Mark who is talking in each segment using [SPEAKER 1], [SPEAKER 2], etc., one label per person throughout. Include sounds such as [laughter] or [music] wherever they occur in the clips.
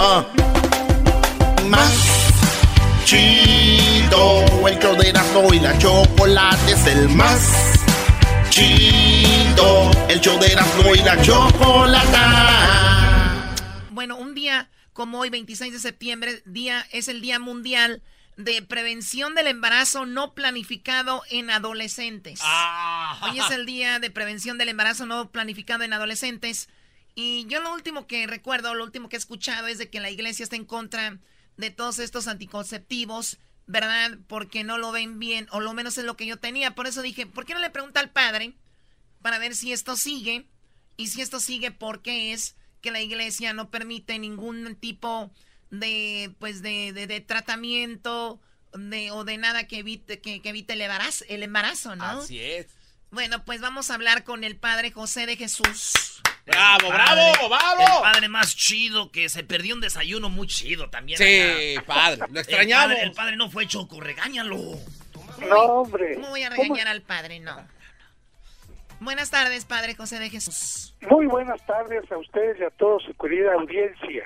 [SPEAKER 1] Ah. Más chido. El show de Erasmo y la chocolate es el más chido. El show de Erasmo y la chocolate.
[SPEAKER 2] Bueno, un día como hoy, 26 de septiembre, día, es el Día Mundial de Prevención del Embarazo No Planificado en Adolescentes. Ah. Hoy es el Día de Prevención del Embarazo No Planificado en Adolescentes. Y yo lo último que recuerdo, lo último que he escuchado es de que la iglesia está en contra de todos estos anticonceptivos, ¿verdad? Porque no lo ven bien, o lo menos es lo que yo tenía. Por eso dije, ¿por qué no le pregunta al padre para ver si esto sigue? Y si esto sigue, ¿por qué es que la iglesia no permite ningún tipo de, pues, de, de, tratamiento de, o de nada que evite, que, evite el embarazo, el embarazo, ¿no?
[SPEAKER 3] Así es.
[SPEAKER 2] Bueno, pues vamos a hablar con el padre José de Jesús.
[SPEAKER 3] ¡Bravo, bravo, bravo!
[SPEAKER 4] El padre más chido que se perdió un desayuno muy chido también.
[SPEAKER 3] Sí, padre, lo extrañamos.
[SPEAKER 4] El padre, no fue choco, regáñalo.
[SPEAKER 5] No, hombre.
[SPEAKER 2] ¿Cómo voy a regañar al padre? No. Buenas tardes, padre José de Jesús.
[SPEAKER 5] Muy buenas tardes a ustedes y a toda su querida audiencia.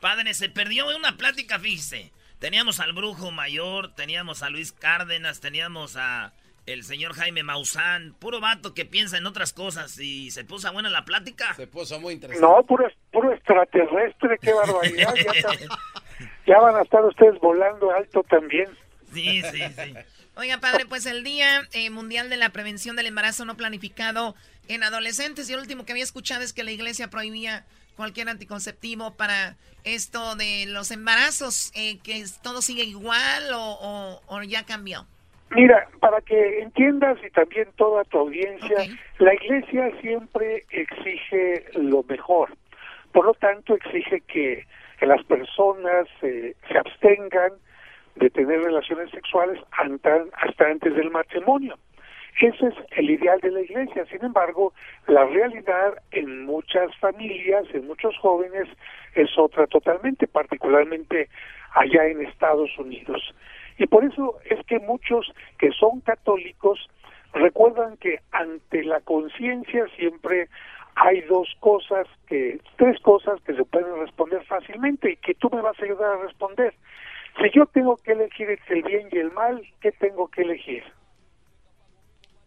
[SPEAKER 4] Padre, se perdió una plática, fíjese. Teníamos al brujo mayor, teníamos a Luis Cárdenas, teníamos a el señor Jaime Maussan, puro vato que piensa en otras cosas y se puso buena la plática.
[SPEAKER 3] Se puso muy interesante.
[SPEAKER 5] No, puro, puro extraterrestre, qué barbaridad. ya, van a estar ustedes volando alto también.
[SPEAKER 4] Sí, sí, sí.
[SPEAKER 2] Oiga, padre, pues el Día eh, Mundial de la Prevención del Embarazo No Planificado en Adolescentes, y el último que había escuchado es que la iglesia prohibía cualquier anticonceptivo para esto de los embarazos, eh, que todo sigue igual o, o ya cambió.
[SPEAKER 5] Mira, para que entiendas y también toda tu audiencia, la iglesia siempre exige lo mejor. Por lo tanto, exige que, las personas eh, se abstengan de tener relaciones sexuales hasta antes del matrimonio. Ese es el ideal de la iglesia. Sin embargo, la realidad en muchas familias, en muchos jóvenes, es otra totalmente, particularmente allá en Estados Unidos. Y por eso es que muchos que son católicos recuerdan que ante la conciencia siempre hay dos cosas que, tres cosas que se pueden responder fácilmente y que tú me vas a ayudar a responder. Si yo tengo que elegir entre el bien y el mal, ¿qué tengo que elegir?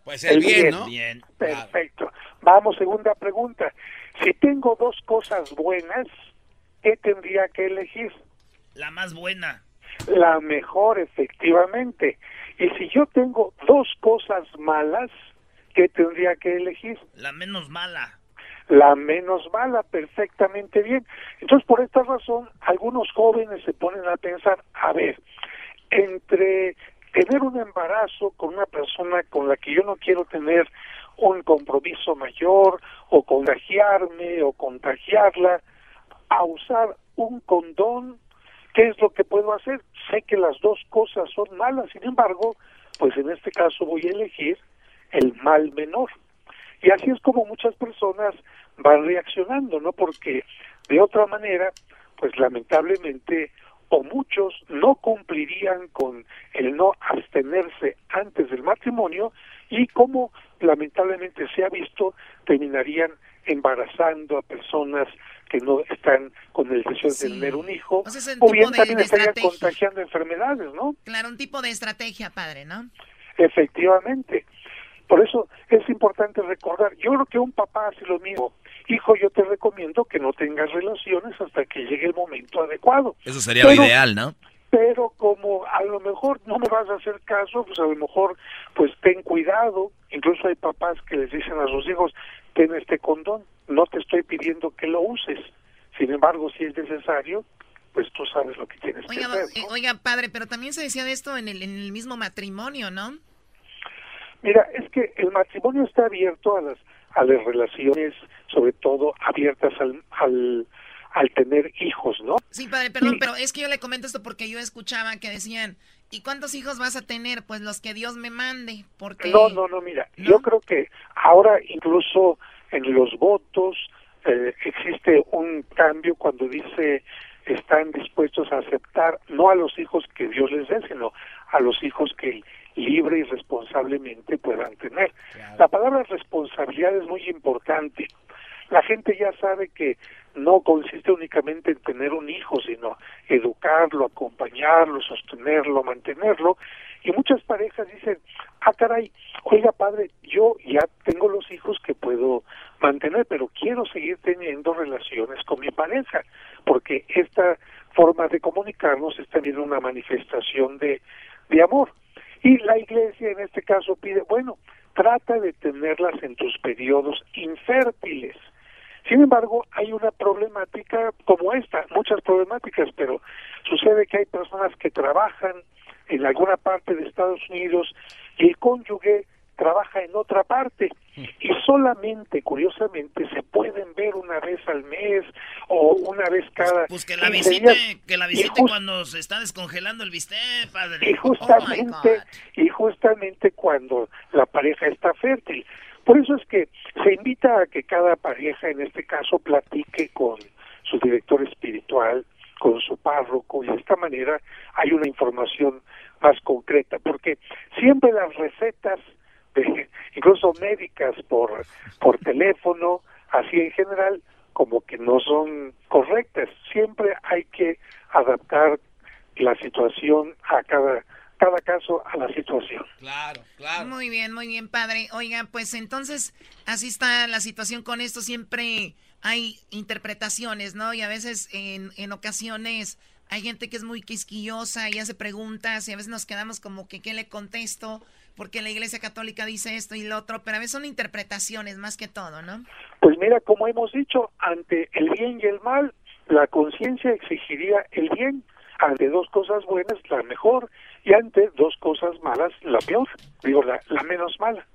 [SPEAKER 3] Pues el, bien, ¿no?
[SPEAKER 5] Bien. Perfecto. Vamos, segunda pregunta. Si tengo dos cosas buenas, ¿qué tendría que elegir?
[SPEAKER 4] La más buena
[SPEAKER 5] la mejor efectivamente. Y si yo tengo dos cosas malas, ¿qué tendría que elegir?
[SPEAKER 4] La menos mala.
[SPEAKER 5] La menos mala, perfectamente bien. Entonces, por esta razón, algunos jóvenes se ponen a pensar, a ver, entre tener un embarazo con una persona con la que yo no quiero tener un compromiso mayor, o contagiarme, o contagiarla, a usar un condón ¿Qué es lo que puedo hacer? Sé que las dos cosas son malas, sin embargo, pues en este caso voy a elegir el mal menor. Y así es como muchas personas van reaccionando, ¿no? Porque de otra manera, pues lamentablemente o muchos no cumplirían con el no abstenerse antes del matrimonio y como lamentablemente se ha visto, terminarían embarazando a personas que no están con el deseo de tener un hijo, o, bien también estarían contagiando enfermedades, ¿no?
[SPEAKER 2] Claro, un tipo de estrategia, padre, ¿no?
[SPEAKER 5] Efectivamente. Por eso es importante recordar, yo creo que un papá hace lo mismo. Hijo, yo te recomiendo que no tengas relaciones hasta que llegue el momento adecuado.
[SPEAKER 4] Eso sería lo ideal, ¿no?
[SPEAKER 5] Pero como a lo mejor no me vas a hacer caso, pues a lo mejor pues ten cuidado. Incluso hay papás que les dicen a sus hijos, ten este condón, no te estoy pidiendo que lo uses. Sin embargo, si es necesario, pues tú sabes lo que tienes que hacer.
[SPEAKER 2] Eh, oiga, padre, pero también se decía de esto en el, en el mismo matrimonio, ¿no?
[SPEAKER 5] Mira, es que el matrimonio está abierto a las a las relaciones, sobre todo abiertas al, al, al tener hijos, ¿no?
[SPEAKER 2] Sí, padre, perdón, pero es que yo le comento esto porque yo escuchaba que decían, ¿y cuántos hijos vas a tener? Pues los que Dios me mande, porque...
[SPEAKER 5] No, no, no, mira, yo creo que ahora incluso en los votos eh, existe un cambio cuando dice están dispuestos a aceptar no a los hijos que Dios les dé, sino a los hijos que libre y responsablemente puedan tener. La palabra responsabilidad es muy importante. La gente ya sabe que no consiste únicamente en tener un hijo, sino educarlo, acompañarlo, sostenerlo, mantenerlo. Y muchas parejas dicen, ah, caray, oiga padre, yo ya tengo los hijos que puedo mantener, pero quiero seguir teniendo relaciones con mi pareja, porque esta forma de comunicarnos es también una manifestación de, de amor. Y la iglesia en este caso pide, bueno, trata de tenerlas en tus periodos infértiles. Sin embargo, hay una problemática como esta, muchas problemáticas, pero sucede que hay personas que trabajan en alguna parte de Estados Unidos y el cónyuge trabaja en otra parte y solamente, curiosamente, se pueden ver una vez al mes o una vez cada.
[SPEAKER 4] Pues que la visite, que la visite cuando se está descongelando el bistec, padre.
[SPEAKER 5] Y justamente, oh y justamente cuando la pareja está fértil. Por eso es que se invita a que cada pareja, en este caso, platique con su director espiritual, con su párroco, y de esta manera hay una información más concreta, porque siempre las recetas [laughs] incluso médicas por, por teléfono, así en general, como que no son correctas. Siempre hay que adaptar la situación a cada cada caso a la situación.
[SPEAKER 3] Claro, claro.
[SPEAKER 2] Muy bien, muy bien, padre. Oiga, pues entonces así está la situación con esto. Siempre hay interpretaciones, ¿no? Y a veces en, en ocasiones hay gente que es muy quisquillosa y hace preguntas y a veces nos quedamos como que ¿qué le contesto? porque la Iglesia Católica dice esto y lo otro, pero a veces son interpretaciones más que todo, ¿no?
[SPEAKER 5] Pues mira, como hemos dicho, ante el bien y el mal, la conciencia exigiría el bien, ante dos cosas buenas, la mejor, y ante dos cosas malas, la peor, digo, la, menos mala.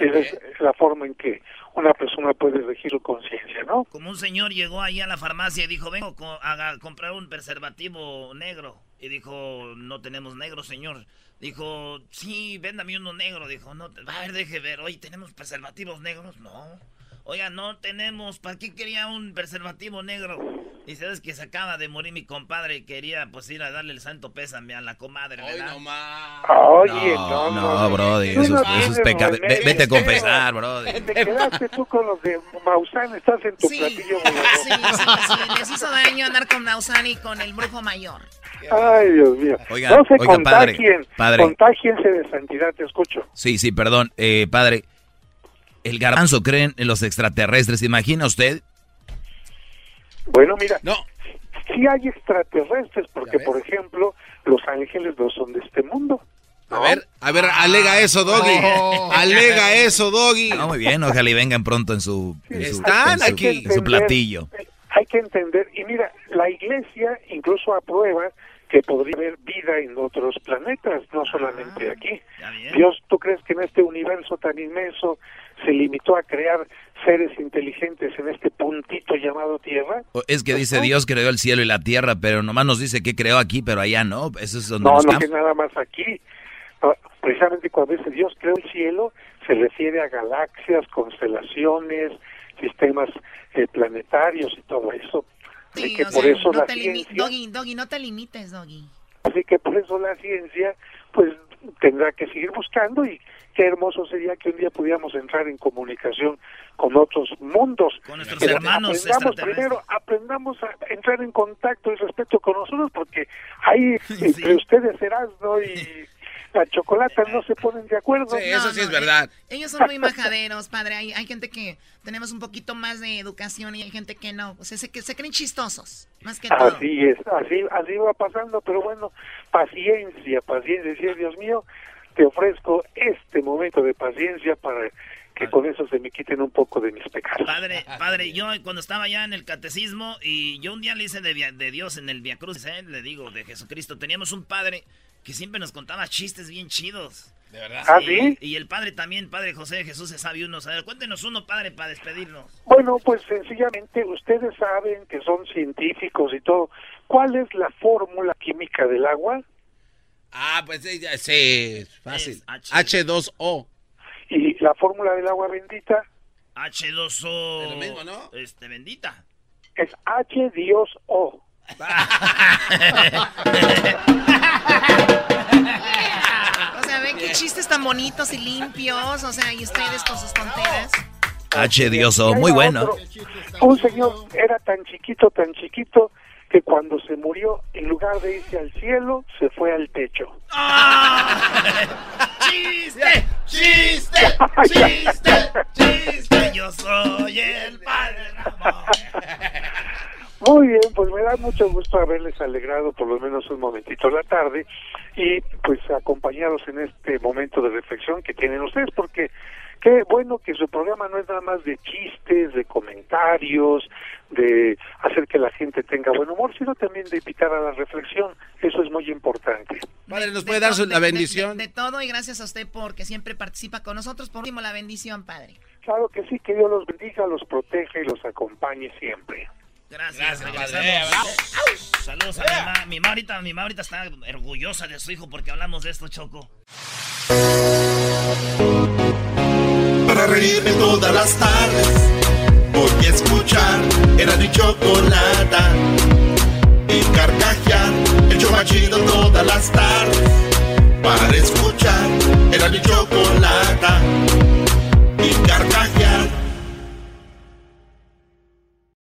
[SPEAKER 5] Esa es la forma en que una persona puede elegir su conciencia, ¿no?
[SPEAKER 4] Como un señor llegó ahí a la farmacia y dijo, vengo a comprar un preservativo negro. Y dijo, no tenemos negro, señor. Dijo, sí, véndame uno negro. Dijo, no, a ver, deje ver. Oye, ¿tenemos preservativos negros? No. Oiga, no tenemos. ¿Para qué quería un preservativo negro? Y sabes que se acaba de morir mi compadre y quería pues ir a darle el santo pésame a la comadre, ¿verdad?
[SPEAKER 3] Oye, no,
[SPEAKER 5] Oye, no, no,
[SPEAKER 6] no, brody, eso, es pecado. Vete a confesar, brody.
[SPEAKER 5] Te quedaste tú con los de Maussan, estás en tu platillo. [laughs]
[SPEAKER 2] Sí, sí, sí, les hizo daño andar con Maussan y con el brujo mayor.
[SPEAKER 5] Ay, Dios mío.
[SPEAKER 6] Oiga,
[SPEAKER 5] no se
[SPEAKER 6] oiga,
[SPEAKER 5] contagien,
[SPEAKER 6] padre,
[SPEAKER 5] contagiense de santidad, te escucho.
[SPEAKER 6] Sí, sí, perdón, eh, padre. El garbanzo creen en los extraterrestres, ¿imagina usted?
[SPEAKER 5] Bueno, mira,
[SPEAKER 3] no.
[SPEAKER 5] sí hay extraterrestres, porque por ejemplo, los ángeles no son de este mundo.
[SPEAKER 3] A ver, a ver, alega eso, Doggy. Alega eso, Doggy.
[SPEAKER 6] No, muy bien, ojalá y vengan pronto en su,
[SPEAKER 3] Están aquí.
[SPEAKER 6] en su platillo.
[SPEAKER 5] Hay que entender, y mira, la iglesia incluso aprueba que podría haber vida en otros planetas, no solamente ah, aquí. Dios, ¿tú crees que en este universo tan inmenso se limitó a crear seres inteligentes en este puntito llamado Tierra?
[SPEAKER 6] Es que dice Dios creó el cielo y la tierra, pero nomás nos dice que creó aquí, pero allá no. Eso es donde
[SPEAKER 5] no, no que nada más aquí. Precisamente cuando dice Dios creó el cielo, se refiere a galaxias, constelaciones, sistemas eh, planetarios y todo eso. Así que por eso la ciencia...
[SPEAKER 2] Doggy, Doggy, no te limites, Doggy.
[SPEAKER 5] Así que por eso la ciencia, pues, tendrá que seguir buscando y qué hermoso sería que un día pudiéramos entrar en comunicación con otros mundos.
[SPEAKER 4] Con nuestros hermanos
[SPEAKER 5] aprendamos primero, aprendamos a entrar en contacto y respeto con nosotros, porque ahí [laughs] entre ustedes serás, ¿no? Y [laughs] la chocolate no se ponen de acuerdo.
[SPEAKER 3] Sí, eso sí es verdad.
[SPEAKER 2] Ellos son muy majaderos, padre. Hay, hay, gente que tenemos un poquito más de educación y hay gente que no. O sea, se, se creen chistosos, más que todo.
[SPEAKER 5] Así es, así, así va pasando, pero bueno, paciencia, paciencia. Decía, Dios mío, te ofrezco este momento de paciencia para que con eso se me quiten un poco de mis pecados.
[SPEAKER 4] Padre, padre, yo cuando estaba allá en el catecismo y yo un día le hice de, de Dios en el Via Cruz, ¿eh? le digo, de Jesucristo, teníamos un padre que siempre nos contaba chistes bien chidos.
[SPEAKER 3] ¿De verdad?
[SPEAKER 5] ¿Ah, sí?
[SPEAKER 4] Y el padre también, padre José Jesús, se sabe uno. A ver, cuéntenos uno, padre, para despedirnos.
[SPEAKER 5] Bueno, pues sencillamente ustedes saben que son científicos y todo. ¿Cuál es la fórmula química del agua?
[SPEAKER 3] Ah, pues sí, fácil. H2O.
[SPEAKER 5] ¿Y la fórmula del agua bendita?
[SPEAKER 4] H2O.
[SPEAKER 3] Es lo mismo, ¿no?
[SPEAKER 4] Este, bendita.
[SPEAKER 5] Es H Dios O. [laughs]
[SPEAKER 2] o sea, ven qué chistes tan bonitos y limpios. O sea, y ustedes con sus tonteras.
[SPEAKER 6] H Dioso, muy bueno.
[SPEAKER 5] un señor era tan chiquito, tan chiquito, que cuando se murió, en lugar de irse al cielo, se fue al techo. [laughs]
[SPEAKER 4] ¡Chiste! ¡Chiste! ¡Chiste! ¡Chiste! Yo soy el padre Ramón.
[SPEAKER 5] Muy bien, pues me da mucho gusto haberles alegrado por lo menos un momentito la tarde y pues acompañados en este momento de reflexión que tienen ustedes, porque qué bueno que su programa no es nada más de chistes, de comentarios, de hacer que la gente tenga buen humor, sino también de invitar a la reflexión. Eso es muy importante.
[SPEAKER 3] Padre, ¿nos puede dar la bendición?
[SPEAKER 2] De, todo y gracias a usted porque siempre participa con nosotros. Por último, la bendición, Padre.
[SPEAKER 5] Claro que sí, que Dios los bendiga, los proteja y los acompañe siempre.
[SPEAKER 4] Gracias, Gracias. Saludos a mi mamá. Mi mamá, ahorita, mi mamá ahorita está orgullosa de su hijo porque hablamos de esto, Choco.
[SPEAKER 1] Para reírme todas las tardes, voy a escuchar era mi chocolata. Y carcajear, el chomachido todas las tardes. Para escuchar era mi chocolata